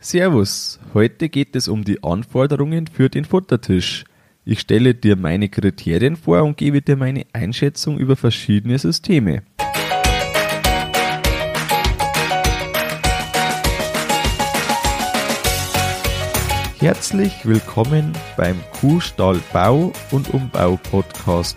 Servus, heute geht es um die Anforderungen für den Futtertisch. Ich stelle dir meine Kriterien vor und gebe dir meine Einschätzung über verschiedene Systeme. Herzlich willkommen beim Kuhstall Bau und Umbau Podcast.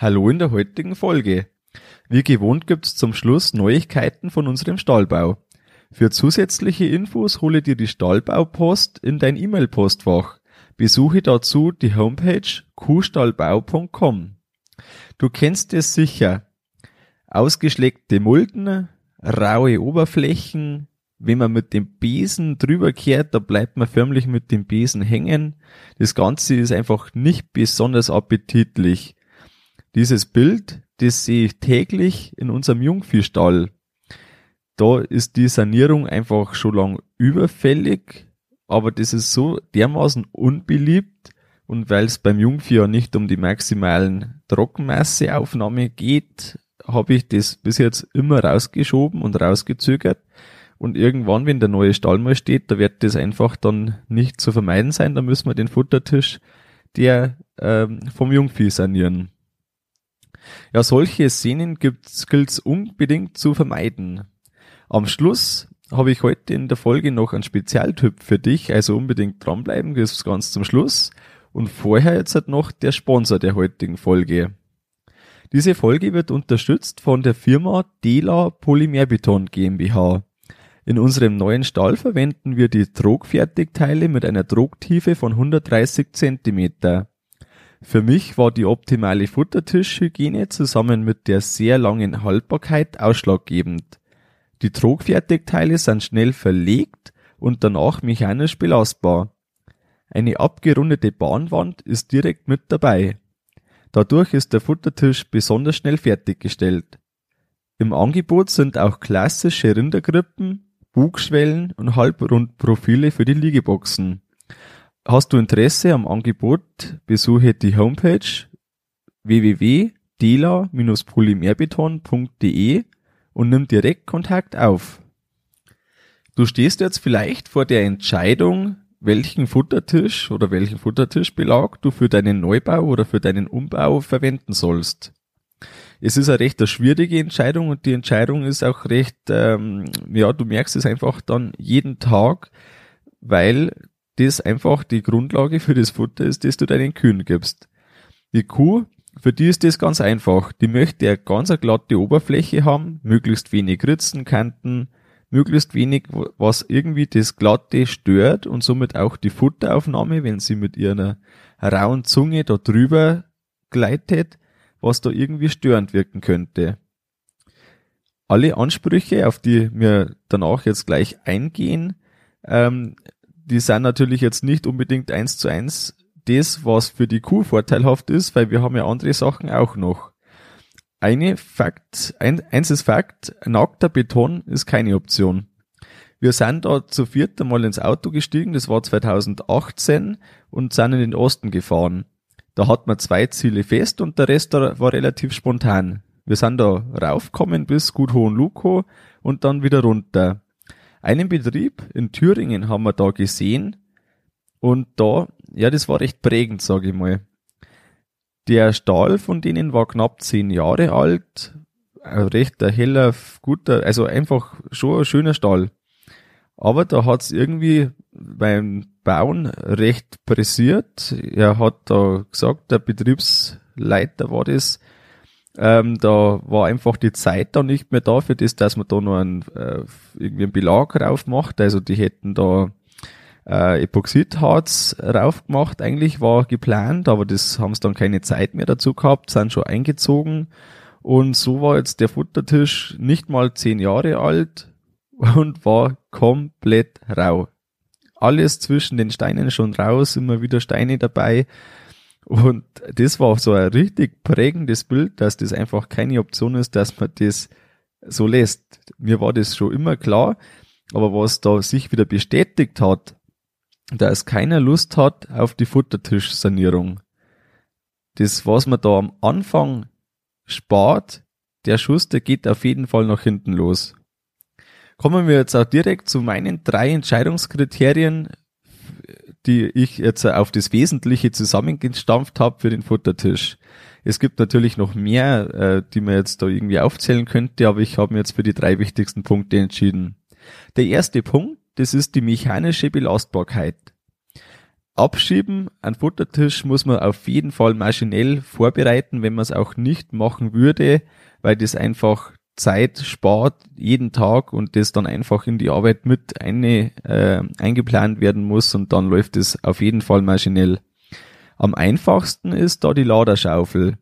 Hallo in der heutigen Folge. Wie gewohnt gibt's zum Schluss Neuigkeiten von unserem Stallbau. Für zusätzliche Infos hole dir die Stallbaupost in dein E-Mail-Postfach. Besuche dazu die Homepage kuhstallbau.com. Du kennst es sicher. Ausgeschlägte Mulden, raue Oberflächen, wenn man mit dem Besen drüber kehrt, da bleibt man förmlich mit dem Besen hängen. Das Ganze ist einfach nicht besonders appetitlich. Dieses Bild, das sehe ich täglich in unserem Jungviehstall. Da ist die Sanierung einfach schon lang überfällig, aber das ist so dermaßen unbeliebt und weil es beim Jungvieh ja nicht um die maximalen Trockenmasseaufnahme geht, habe ich das bis jetzt immer rausgeschoben und rausgezögert und irgendwann, wenn der neue Stall mal steht, da wird das einfach dann nicht zu vermeiden sein. Da müssen wir den Futtertisch der ähm, vom Jungvieh sanieren. Ja, solche Szenen gibt's, gilt's unbedingt zu vermeiden. Am Schluss habe ich heute in der Folge noch einen Spezialtyp für dich, also unbedingt dranbleiben, ist ganz zum Schluss. Und vorher jetzt halt noch der Sponsor der heutigen Folge. Diese Folge wird unterstützt von der Firma Dela Polymerbeton GmbH. In unserem neuen Stall verwenden wir die Trogfertigteile mit einer Trogtiefe von 130 Zentimeter. Für mich war die optimale Futtertischhygiene zusammen mit der sehr langen Haltbarkeit ausschlaggebend. Die Trogfertigteile sind schnell verlegt und danach mechanisch belastbar. Eine abgerundete Bahnwand ist direkt mit dabei. Dadurch ist der Futtertisch besonders schnell fertiggestellt. Im Angebot sind auch klassische Rindergrippen, Bugschwellen und Halbrundprofile für die Liegeboxen. Hast du Interesse am Angebot, besuche die Homepage www.dela-polymerbeton.de und nimm direkt Kontakt auf. Du stehst jetzt vielleicht vor der Entscheidung, welchen Futtertisch oder welchen Futtertischbelag du für deinen Neubau oder für deinen Umbau verwenden sollst es ist eine recht schwierige Entscheidung und die Entscheidung ist auch recht, ähm, ja, du merkst es einfach dann jeden Tag, weil das einfach die Grundlage für das Futter ist, das du deinen Kühen gibst. Die Kuh, für die ist das ganz einfach. Die möchte eine ganz glatte Oberfläche haben, möglichst wenig Ritzenkanten, möglichst wenig, was irgendwie das Glatte stört und somit auch die Futteraufnahme, wenn sie mit ihrer rauen Zunge da drüber gleitet, was da irgendwie störend wirken könnte. Alle Ansprüche, auf die wir danach jetzt gleich eingehen, ähm, die sind natürlich jetzt nicht unbedingt eins zu eins das, was für die Kuh vorteilhaft ist, weil wir haben ja andere Sachen auch noch. Eine Fakt, ein, eins ist Fakt, nackter Beton ist keine Option. Wir sind da zu viert einmal ins Auto gestiegen, das war 2018 und sind in den Osten gefahren. Da hat man zwei Ziele fest und der Rest war relativ spontan. Wir sind da raufgekommen bis gut Hohenluko und dann wieder runter. Einen Betrieb in Thüringen haben wir da gesehen und da, ja, das war recht prägend, sage ich mal. Der Stahl von denen war knapp zehn Jahre alt, ein recht heller, guter, also einfach schon ein schöner Stahl. Aber da hat's irgendwie beim Bauen recht pressiert. Er hat da gesagt, der Betriebsleiter war das, ähm, da war einfach die Zeit da nicht mehr da für das, dass man da noch einen, äh, irgendwie einen Belag drauf macht. Also die hätten da äh, Epoxidharz rauf gemacht, eigentlich war geplant, aber das haben sie dann keine Zeit mehr dazu gehabt, sind schon eingezogen. Und so war jetzt der Futtertisch nicht mal zehn Jahre alt und war komplett rau. alles zwischen den Steinen schon raus, immer wieder Steine dabei. Und das war so ein richtig prägendes Bild, dass das einfach keine Option ist, dass man das so lässt. Mir war das schon immer klar, aber was da sich wieder bestätigt hat, dass keiner Lust hat auf die Futtertischsanierung. Das, was man da am Anfang spart, der Schuss, der geht auf jeden Fall nach hinten los. Kommen wir jetzt auch direkt zu meinen drei Entscheidungskriterien, die ich jetzt auf das Wesentliche zusammengestampft habe für den Futtertisch. Es gibt natürlich noch mehr, äh, die man jetzt da irgendwie aufzählen könnte, aber ich habe mir jetzt für die drei wichtigsten Punkte entschieden. Der erste Punkt, das ist die mechanische Belastbarkeit. Abschieben, ein Futtertisch muss man auf jeden Fall maschinell vorbereiten, wenn man es auch nicht machen würde, weil das einfach Zeit spart jeden Tag und das dann einfach in die Arbeit mit eine, äh, eingeplant werden muss und dann läuft es auf jeden Fall maschinell. Am einfachsten ist da die Laderschaufel.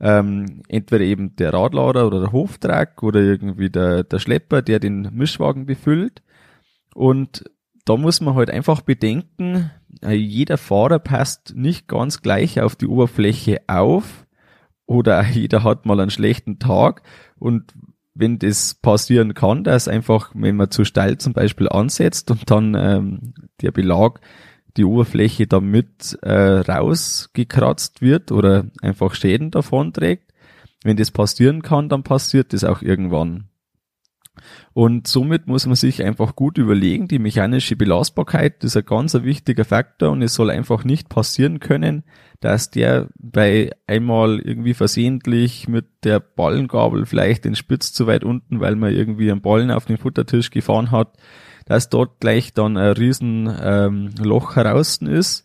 Ähm, entweder eben der Radlader oder der Hoftrag oder irgendwie der, der Schlepper, der den Mischwagen befüllt. Und da muss man halt einfach bedenken, äh, jeder Fahrer passt nicht ganz gleich auf die Oberfläche auf oder jeder hat mal einen schlechten Tag und wenn das passieren kann, dass einfach, wenn man zu steil zum Beispiel ansetzt und dann ähm, der Belag, die Oberfläche damit äh, rausgekratzt wird oder einfach Schäden davon trägt, wenn das passieren kann, dann passiert das auch irgendwann. Und somit muss man sich einfach gut überlegen, die mechanische Belastbarkeit ist ein ganz wichtiger Faktor und es soll einfach nicht passieren können, dass der bei einmal irgendwie versehentlich mit der Ballengabel vielleicht den Spitz zu weit unten, weil man irgendwie einen Ballen auf den Futtertisch gefahren hat, dass dort gleich dann ein riesen ähm, Loch heraus ist.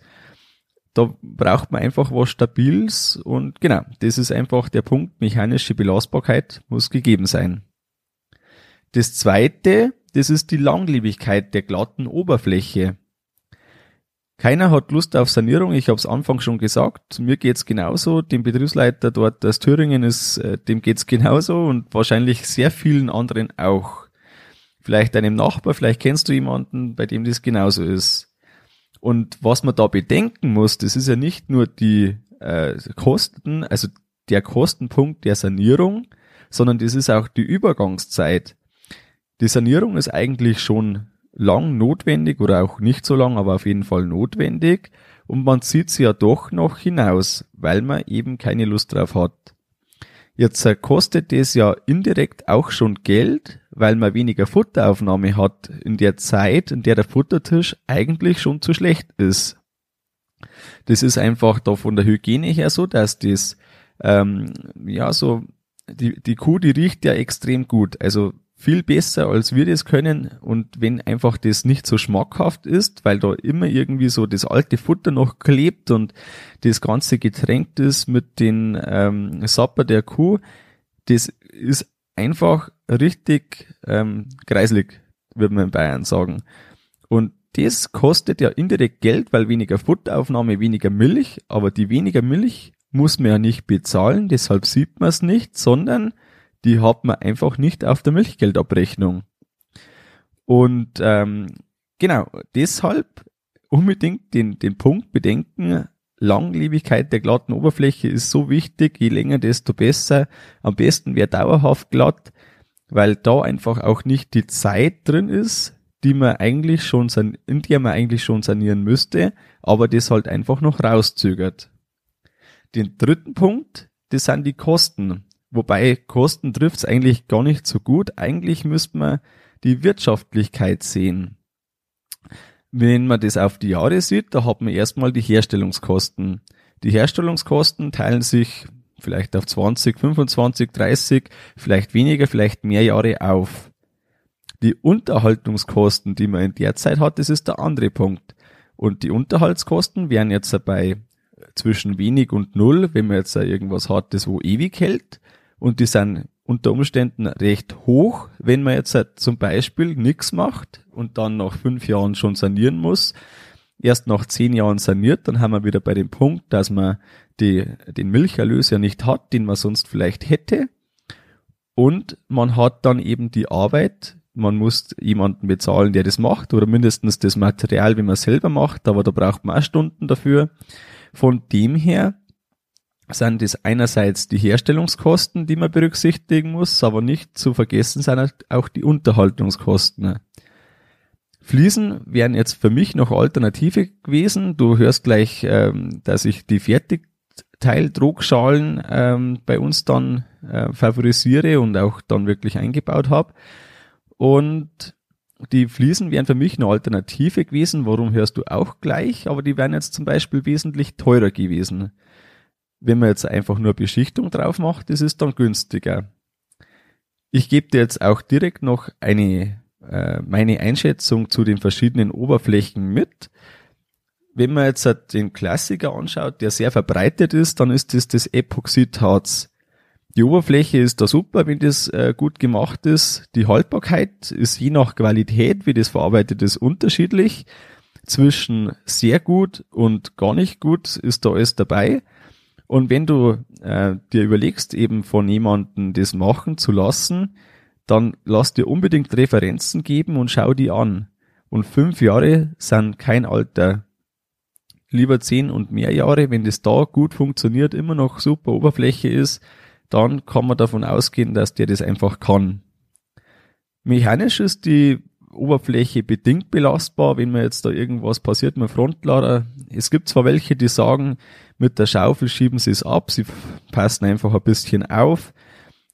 Da braucht man einfach was Stabiles und genau, das ist einfach der Punkt, mechanische Belastbarkeit muss gegeben sein. Das zweite, das ist die Langlebigkeit der glatten Oberfläche. Keiner hat Lust auf Sanierung, ich habe es Anfang schon gesagt. Mir geht's genauso. Dem Betriebsleiter dort aus Thüringen ist, äh, dem geht's genauso und wahrscheinlich sehr vielen anderen auch. Vielleicht deinem Nachbar, vielleicht kennst du jemanden, bei dem das genauso ist. Und was man da bedenken muss, das ist ja nicht nur die äh, Kosten, also der Kostenpunkt der Sanierung, sondern das ist auch die Übergangszeit. Die Sanierung ist eigentlich schon lang notwendig oder auch nicht so lang, aber auf jeden Fall notwendig und man zieht sie ja doch noch hinaus, weil man eben keine Lust drauf hat. Jetzt kostet es ja indirekt auch schon Geld, weil man weniger Futteraufnahme hat in der Zeit, in der der Futtertisch eigentlich schon zu schlecht ist. Das ist einfach da von der Hygiene her so, dass das ähm, ja so die, die Kuh, die riecht ja extrem gut. Also viel besser, als wir das können. Und wenn einfach das nicht so schmackhaft ist, weil da immer irgendwie so das alte Futter noch klebt und das Ganze getränkt ist mit den ähm, Sapper der Kuh, das ist einfach richtig ähm, kreislig, würde man in Bayern sagen. Und das kostet ja indirekt Geld, weil weniger Futteraufnahme, weniger Milch, aber die weniger Milch muss man ja nicht bezahlen, deshalb sieht man es nicht, sondern die hat man einfach nicht auf der Milchgeldabrechnung. Und ähm, genau, deshalb unbedingt den, den Punkt bedenken, Langlebigkeit der glatten Oberfläche ist so wichtig, je länger, desto besser. Am besten wäre dauerhaft glatt, weil da einfach auch nicht die Zeit drin ist, die man eigentlich schon, in der man eigentlich schon sanieren müsste, aber das halt einfach noch rauszögert. Den dritten Punkt, das sind die Kosten. Wobei Kosten trifft's eigentlich gar nicht so gut. Eigentlich müsste man die Wirtschaftlichkeit sehen. Wenn man das auf die Jahre sieht, da hat man erstmal die Herstellungskosten. Die Herstellungskosten teilen sich vielleicht auf 20, 25, 30, vielleicht weniger, vielleicht mehr Jahre auf. Die Unterhaltungskosten, die man in der Zeit hat, das ist der andere Punkt. Und die Unterhaltskosten wären jetzt dabei zwischen wenig und null, wenn man jetzt irgendwas hat, das wo ewig hält und die sind unter Umständen recht hoch, wenn man jetzt halt zum Beispiel nichts macht und dann nach fünf Jahren schon sanieren muss. Erst nach zehn Jahren saniert, dann haben wir wieder bei dem Punkt, dass man die, den Milcherlös ja nicht hat, den man sonst vielleicht hätte. Und man hat dann eben die Arbeit, man muss jemanden bezahlen, der das macht oder mindestens das Material, wenn man selber macht, aber da braucht man auch Stunden dafür. Von dem her sind das einerseits die Herstellungskosten, die man berücksichtigen muss, aber nicht zu vergessen sind auch die Unterhaltungskosten. Fliesen wären jetzt für mich noch Alternative gewesen. Du hörst gleich, ähm, dass ich die Fertigteil-Druckschalen ähm, bei uns dann äh, favorisiere und auch dann wirklich eingebaut habe. Und die Fliesen wären für mich eine Alternative gewesen. Warum hörst du auch gleich? Aber die wären jetzt zum Beispiel wesentlich teurer gewesen. Wenn man jetzt einfach nur Beschichtung drauf macht, das ist dann günstiger. Ich gebe dir jetzt auch direkt noch eine äh, meine Einschätzung zu den verschiedenen Oberflächen mit. Wenn man jetzt den Klassiker anschaut, der sehr verbreitet ist, dann ist das das Epoxidharz. Die Oberfläche ist da super, wenn das äh, gut gemacht ist. Die Haltbarkeit ist je nach Qualität, wie das verarbeitet ist, unterschiedlich. Zwischen sehr gut und gar nicht gut ist da alles dabei. Und wenn du äh, dir überlegst, eben von jemandem das machen zu lassen, dann lass dir unbedingt Referenzen geben und schau die an. Und fünf Jahre sind kein Alter. Lieber zehn und mehr Jahre, wenn das da gut funktioniert, immer noch super Oberfläche ist, dann kann man davon ausgehen, dass der das einfach kann. Mechanisch ist die Oberfläche bedingt belastbar, wenn mir jetzt da irgendwas passiert mit Frontlader. Es gibt zwar welche, die sagen, mit der Schaufel schieben sie es ab, sie passen einfach ein bisschen auf.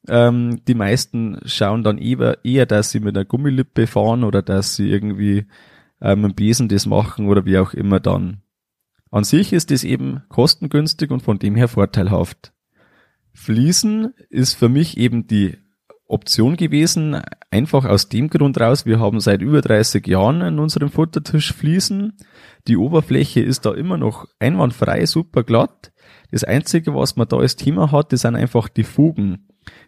Ähm, die meisten schauen dann eher, eher, dass sie mit einer Gummilippe fahren oder dass sie irgendwie ähm, mit Besen das machen oder wie auch immer dann. An sich ist es eben kostengünstig und von dem her vorteilhaft. Fließen ist für mich eben die Option gewesen, einfach aus dem Grund raus, wir haben seit über 30 Jahren in unserem Futtertisch Fliesen. Die Oberfläche ist da immer noch einwandfrei, super glatt. Das Einzige, was man da als Thema hat, das sind einfach die Fugen.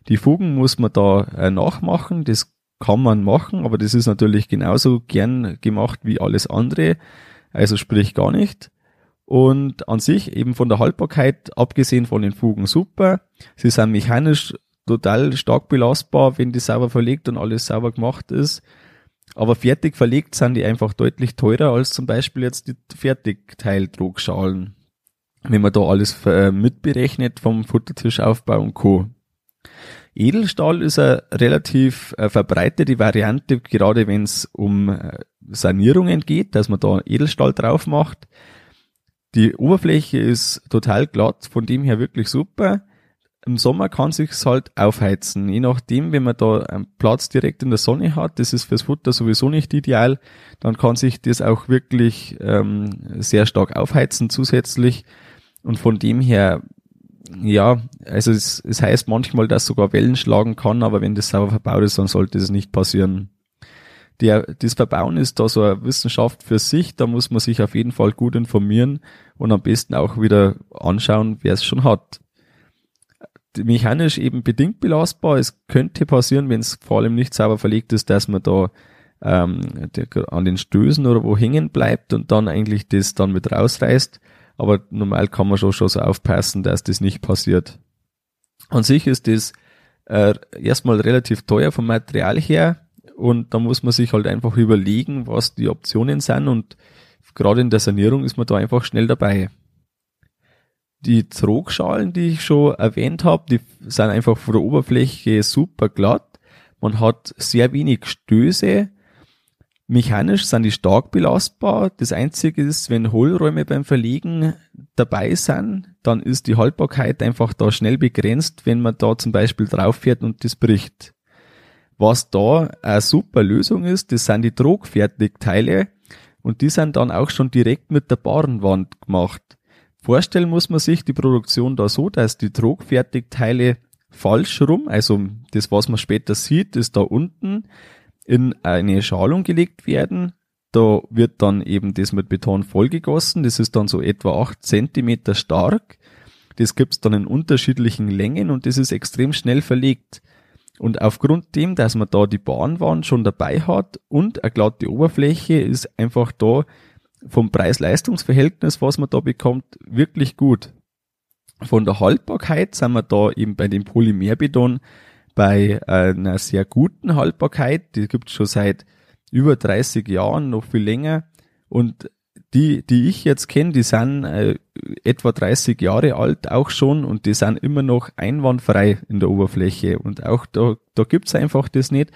Die Fugen muss man da äh, nachmachen, das kann man machen, aber das ist natürlich genauso gern gemacht wie alles andere, also sprich gar nicht. Und an sich eben von der Haltbarkeit, abgesehen von den Fugen super, sie sind mechanisch total stark belastbar, wenn die sauber verlegt und alles sauber gemacht ist. Aber fertig verlegt sind die einfach deutlich teurer als zum Beispiel jetzt die Fertigteildruckschalen. Wenn man da alles äh, mitberechnet vom Futtertischaufbau und Co. Edelstahl ist eine relativ äh, verbreitete Variante, gerade wenn es um äh, Sanierungen geht, dass man da Edelstahl drauf macht. Die Oberfläche ist total glatt, von dem her wirklich super. Im Sommer kann sich's halt aufheizen. Je nachdem, wenn man da einen Platz direkt in der Sonne hat, das ist fürs Futter sowieso nicht ideal, dann kann sich das auch wirklich ähm, sehr stark aufheizen zusätzlich. Und von dem her ja, also es, es heißt manchmal, dass sogar Wellen schlagen kann, aber wenn das sauber verbaut ist, dann sollte das nicht passieren. Der, das Verbauen ist da so eine Wissenschaft für sich, da muss man sich auf jeden Fall gut informieren und am besten auch wieder anschauen, wer es schon hat. Mechanisch eben bedingt belastbar. Es könnte passieren, wenn es vor allem nicht sauber verlegt ist, dass man da ähm, an den Stößen oder wo hängen bleibt und dann eigentlich das dann mit rausreißt aber normal kann man schon, schon so aufpassen, dass das nicht passiert. An sich ist das äh, erstmal relativ teuer vom Material her und da muss man sich halt einfach überlegen, was die Optionen sind und gerade in der Sanierung ist man da einfach schnell dabei. Die Trogschalen, die ich schon erwähnt habe, die sind einfach von der Oberfläche super glatt. Man hat sehr wenig Stöße Mechanisch sind die stark belastbar. Das einzige ist, wenn Hohlräume beim Verlegen dabei sind, dann ist die Haltbarkeit einfach da schnell begrenzt, wenn man da zum Beispiel drauf fährt und das bricht. Was da eine super Lösung ist, das sind die Trogfertigteile und die sind dann auch schon direkt mit der Barenwand gemacht. Vorstellen muss man sich die Produktion da so, dass die Trogfertigteile falsch rum, also das, was man später sieht, ist da unten in eine Schalung gelegt werden. Da wird dann eben das mit Beton vollgegossen. Das ist dann so etwa acht Zentimeter stark. Das gibt's dann in unterschiedlichen Längen und das ist extrem schnell verlegt. Und aufgrund dem, dass man da die Bahnwand schon dabei hat und eine glatte Oberfläche, ist einfach da vom Preis-Leistungs-Verhältnis, was man da bekommt, wirklich gut. Von der Haltbarkeit sind wir da eben bei dem Polymerbeton bei einer sehr guten Haltbarkeit, die gibt es schon seit über 30 Jahren, noch viel länger. Und die, die ich jetzt kenne, die sind äh, etwa 30 Jahre alt auch schon und die sind immer noch einwandfrei in der Oberfläche. Und auch da, da gibt's einfach das nicht,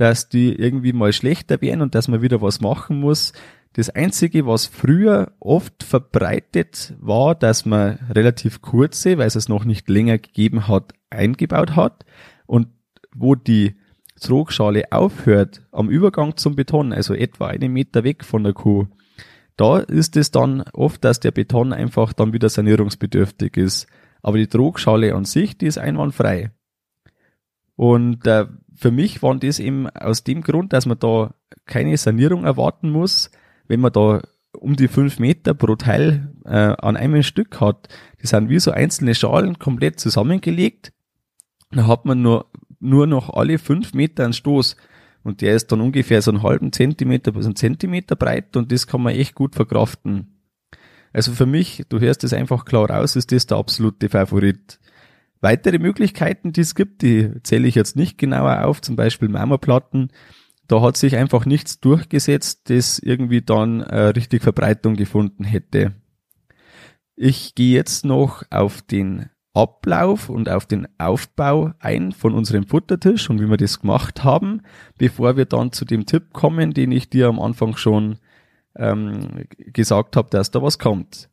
dass die irgendwie mal schlechter werden und dass man wieder was machen muss. Das Einzige, was früher oft verbreitet war, dass man relativ kurze, weil es es noch nicht länger gegeben hat, eingebaut hat und wo die Trogschale aufhört am Übergang zum Beton, also etwa einen Meter weg von der Kuh, da ist es dann oft, dass der Beton einfach dann wieder sanierungsbedürftig ist. Aber die Trogschale an sich, die ist einwandfrei. Und äh, für mich waren das eben aus dem Grund, dass man da keine Sanierung erwarten muss, wenn man da um die fünf Meter pro Teil äh, an einem Stück hat. Die sind wie so einzelne Schalen komplett zusammengelegt. Da hat man nur, nur noch alle fünf Meter einen Stoß. Und der ist dann ungefähr so einen halben Zentimeter bis einen Zentimeter breit und das kann man echt gut verkraften. Also für mich, du hörst es einfach klar raus, ist das der absolute Favorit. Weitere Möglichkeiten, die es gibt, die zähle ich jetzt nicht genauer auf, zum Beispiel Marmorplatten. Da hat sich einfach nichts durchgesetzt, das irgendwie dann äh, richtig Verbreitung gefunden hätte. Ich gehe jetzt noch auf den Ablauf und auf den Aufbau ein von unserem Futtertisch und wie wir das gemacht haben, bevor wir dann zu dem Tipp kommen, den ich dir am Anfang schon ähm, gesagt habe, dass da was kommt.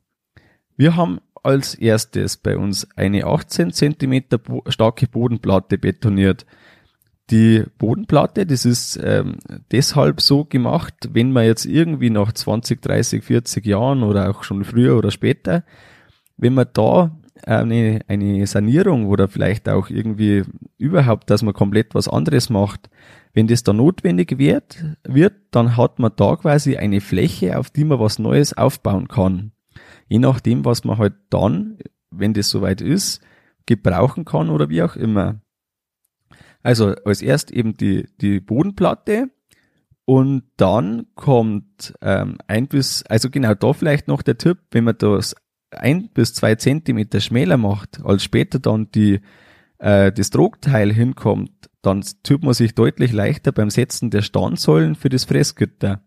Wir haben als erstes bei uns eine 18 Zentimeter starke Bodenplatte betoniert. Die Bodenplatte, das ist ähm, deshalb so gemacht, wenn man jetzt irgendwie nach 20, 30, 40 Jahren oder auch schon früher oder später, wenn man da eine, eine Sanierung oder vielleicht auch irgendwie überhaupt, dass man komplett was anderes macht, wenn das da notwendig wird, wird, dann hat man da quasi eine Fläche, auf die man was Neues aufbauen kann. Je nachdem, was man halt dann, wenn das soweit ist, gebrauchen kann oder wie auch immer. Also als erst eben die, die Bodenplatte und dann kommt ähm, ein bis, also genau da vielleicht noch der Tipp, wenn man das ein bis zwei Zentimeter schmäler macht, als später dann die, äh, das Trogteil hinkommt, dann tut man sich deutlich leichter beim Setzen der Standsäulen für das Fressgitter.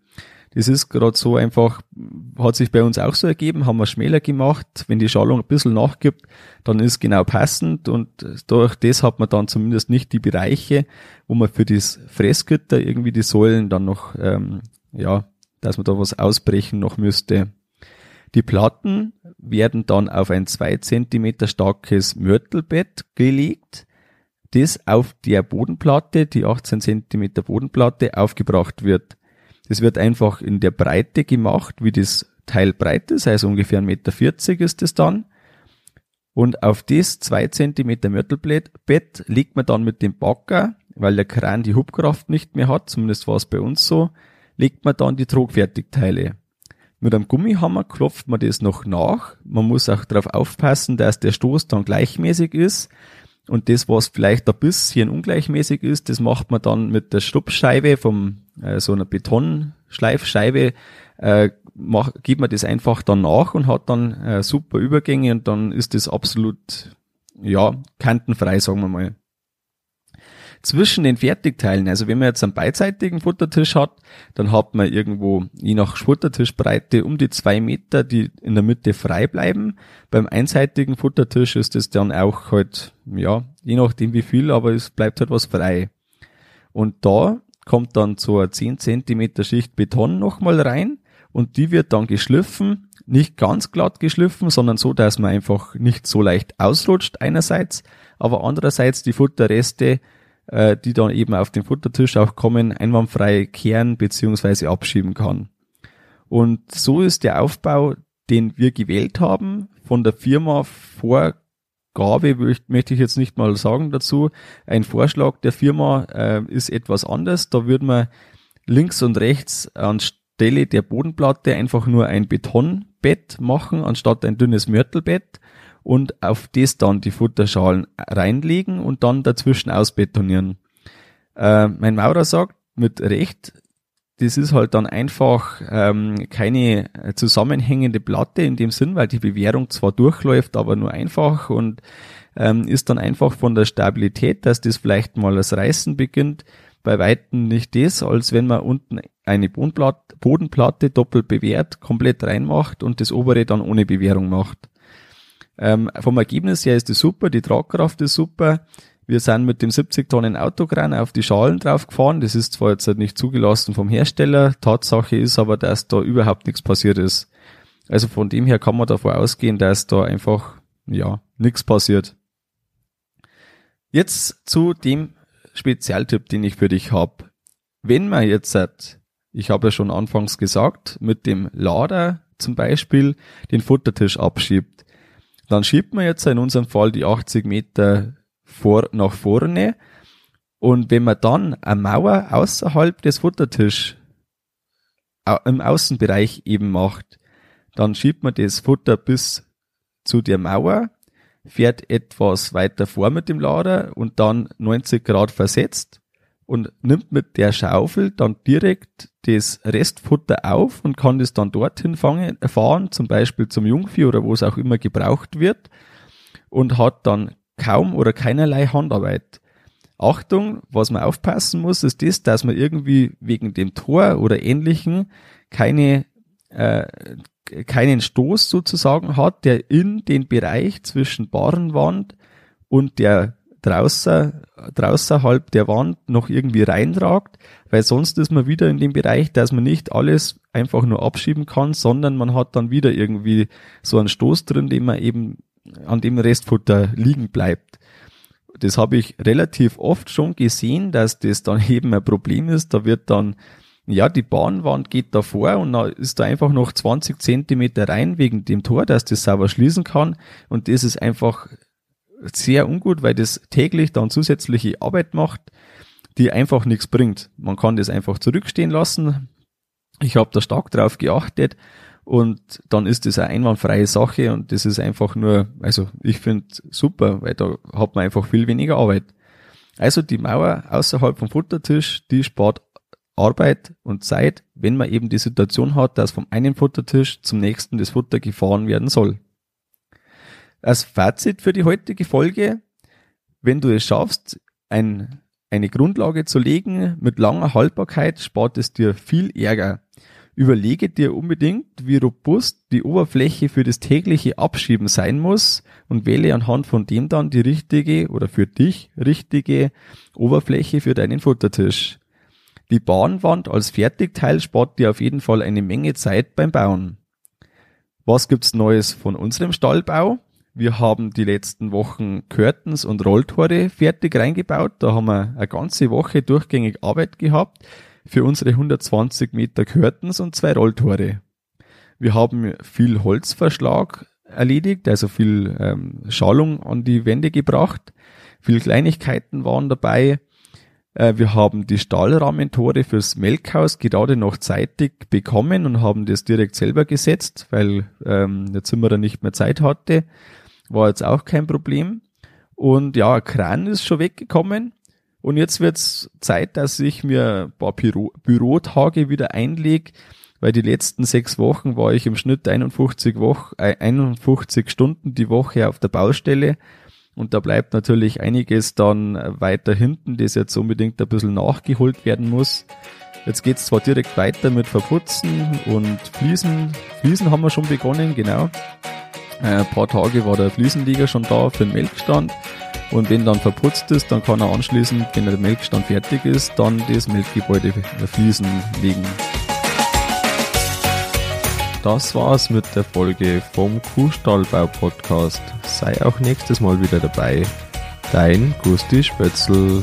Das ist gerade so einfach, hat sich bei uns auch so ergeben, haben wir schmäler gemacht. Wenn die Schalung ein bisschen nachgibt, dann ist genau passend und durch das hat man dann zumindest nicht die Bereiche, wo man für das Fressgitter irgendwie die Säulen dann noch, ähm, ja, dass man da was ausbrechen noch müsste. Die Platten werden dann auf ein zwei Zentimeter starkes Mörtelbett gelegt, das auf der Bodenplatte, die 18 Zentimeter Bodenplatte, aufgebracht wird. Das wird einfach in der Breite gemacht, wie das Teil breit ist, also ungefähr 1,40 Meter ist es dann. Und auf das zwei Zentimeter Mörtelbett legt man dann mit dem Bagger, weil der Kran die Hubkraft nicht mehr hat, zumindest war es bei uns so, legt man dann die Trogfertigteile. Mit einem Gummihammer klopft man das noch nach. Man muss auch darauf aufpassen, dass der Stoß dann gleichmäßig ist. Und das, was vielleicht ein bisschen ungleichmäßig ist, das macht man dann mit der Stupsscheibe vom äh, so einer Betonschleifscheibe, äh, mach, gibt man das einfach dann nach und hat dann äh, super Übergänge und dann ist das absolut ja kantenfrei, sagen wir mal zwischen den Fertigteilen, also wenn man jetzt einen beidseitigen Futtertisch hat, dann hat man irgendwo, je nach Futtertischbreite, um die zwei Meter, die in der Mitte frei bleiben. Beim einseitigen Futtertisch ist es dann auch halt, ja, je nachdem wie viel, aber es bleibt halt was frei. Und da kommt dann so eine 10 Zentimeter Schicht Beton nochmal rein und die wird dann geschliffen, nicht ganz glatt geschliffen, sondern so, dass man einfach nicht so leicht ausrutscht einerseits, aber andererseits die Futterreste äh, die dann eben auf den Futtertisch auch kommen, einwandfrei kehren beziehungsweise abschieben kann. Und so ist der Aufbau, den wir gewählt haben, von der Firma Vorgabe, möchte ich jetzt nicht mal sagen dazu. Ein Vorschlag der Firma äh, ist etwas anders. Da würde man links und rechts anstelle der Bodenplatte einfach nur ein Betonbett machen, anstatt ein dünnes Mörtelbett und auf das dann die Futterschalen reinlegen und dann dazwischen ausbetonieren. Äh, mein Maurer sagt mit Recht, das ist halt dann einfach ähm, keine zusammenhängende Platte in dem Sinn, weil die Bewährung zwar durchläuft, aber nur einfach und ähm, ist dann einfach von der Stabilität, dass das vielleicht mal das Reißen beginnt, bei Weitem nicht das, als wenn man unten eine Bodenplatte doppelt bewährt, komplett reinmacht und das obere dann ohne Bewehrung macht. Ähm, vom Ergebnis her ist das super, die Tragkraft ist super. Wir sind mit dem 70 Tonnen Autokran auf die Schalen drauf gefahren. Das ist zwar jetzt nicht zugelassen vom Hersteller. Tatsache ist aber, dass da überhaupt nichts passiert ist. Also von dem her kann man davon ausgehen, dass da einfach, ja, nichts passiert. Jetzt zu dem Spezialtipp, den ich für dich habe. Wenn man jetzt, ich habe ja schon anfangs gesagt, mit dem Lader zum Beispiel den Futtertisch abschiebt, dann schiebt man jetzt in unserem Fall die 80 Meter vor, nach vorne. Und wenn man dann eine Mauer außerhalb des Futtertisch im Außenbereich eben macht, dann schiebt man das Futter bis zu der Mauer fährt etwas weiter vor mit dem Lader und dann 90 Grad versetzt und nimmt mit der Schaufel dann direkt das Restfutter auf und kann das dann dorthin fahren, zum Beispiel zum Jungvieh oder wo es auch immer gebraucht wird und hat dann kaum oder keinerlei Handarbeit. Achtung, was man aufpassen muss, ist das, dass man irgendwie wegen dem Tor oder ähnlichen keine äh, keinen Stoß sozusagen hat, der in den Bereich zwischen Barrenwand und der draußen, draußerhalb der Wand noch irgendwie reinragt, weil sonst ist man wieder in dem Bereich, dass man nicht alles einfach nur abschieben kann, sondern man hat dann wieder irgendwie so einen Stoß drin, den man eben an dem Restfutter liegen bleibt. Das habe ich relativ oft schon gesehen, dass das dann eben ein Problem ist. Da wird dann ja, die Bahnwand geht davor und da ist da einfach noch 20 Zentimeter rein wegen dem Tor, dass das sauber schließen kann. Und das ist einfach sehr ungut, weil das täglich dann zusätzliche Arbeit macht, die einfach nichts bringt. Man kann das einfach zurückstehen lassen. Ich habe da stark drauf geachtet und dann ist das eine einwandfreie Sache und das ist einfach nur, also ich finde super, weil da hat man einfach viel weniger Arbeit. Also die Mauer außerhalb vom Futtertisch, die spart Arbeit und Zeit, wenn man eben die Situation hat, dass vom einen Futtertisch zum nächsten das Futter gefahren werden soll. Als Fazit für die heutige Folge, wenn du es schaffst, ein, eine Grundlage zu legen mit langer Haltbarkeit, spart es dir viel Ärger. Überlege dir unbedingt, wie robust die Oberfläche für das tägliche Abschieben sein muss und wähle anhand von dem dann die richtige oder für dich richtige Oberfläche für deinen Futtertisch. Die Bahnwand als Fertigteil spart dir auf jeden Fall eine Menge Zeit beim Bauen. Was gibt's Neues von unserem Stallbau? Wir haben die letzten Wochen Curtains und Rolltore fertig reingebaut. Da haben wir eine ganze Woche durchgängig Arbeit gehabt für unsere 120 Meter Curtains und zwei Rolltore. Wir haben viel Holzverschlag erledigt, also viel ähm, Schalung an die Wände gebracht. Viel Kleinigkeiten waren dabei. Äh, wir haben die Stahlrahmentore fürs Melkhaus gerade noch zeitig bekommen und haben das direkt selber gesetzt, weil ähm, der Zimmerer nicht mehr Zeit hatte. War jetzt auch kein Problem. Und ja, Kran ist schon weggekommen. Und jetzt wird's Zeit, dass ich mir ein paar Büro Bürotage wieder einlege, weil die letzten sechs Wochen war ich im Schnitt 51, Woche, äh, 51 Stunden die Woche auf der Baustelle und da bleibt natürlich einiges dann weiter hinten, das jetzt unbedingt ein bisschen nachgeholt werden muss. Jetzt geht's zwar direkt weiter mit Verputzen und Fliesen. Fliesen haben wir schon begonnen, genau. Äh, ein paar Tage war der Fliesenleger schon da für den Melkstand. Und wenn dann verputzt ist, dann kann er anschließend, wenn der Melkstand fertig ist, dann das Melkgebäude Fliesen legen. Das war's mit der Folge vom Kuhstallbau Podcast. Sei auch nächstes Mal wieder dabei. Dein Gusti Spötzl.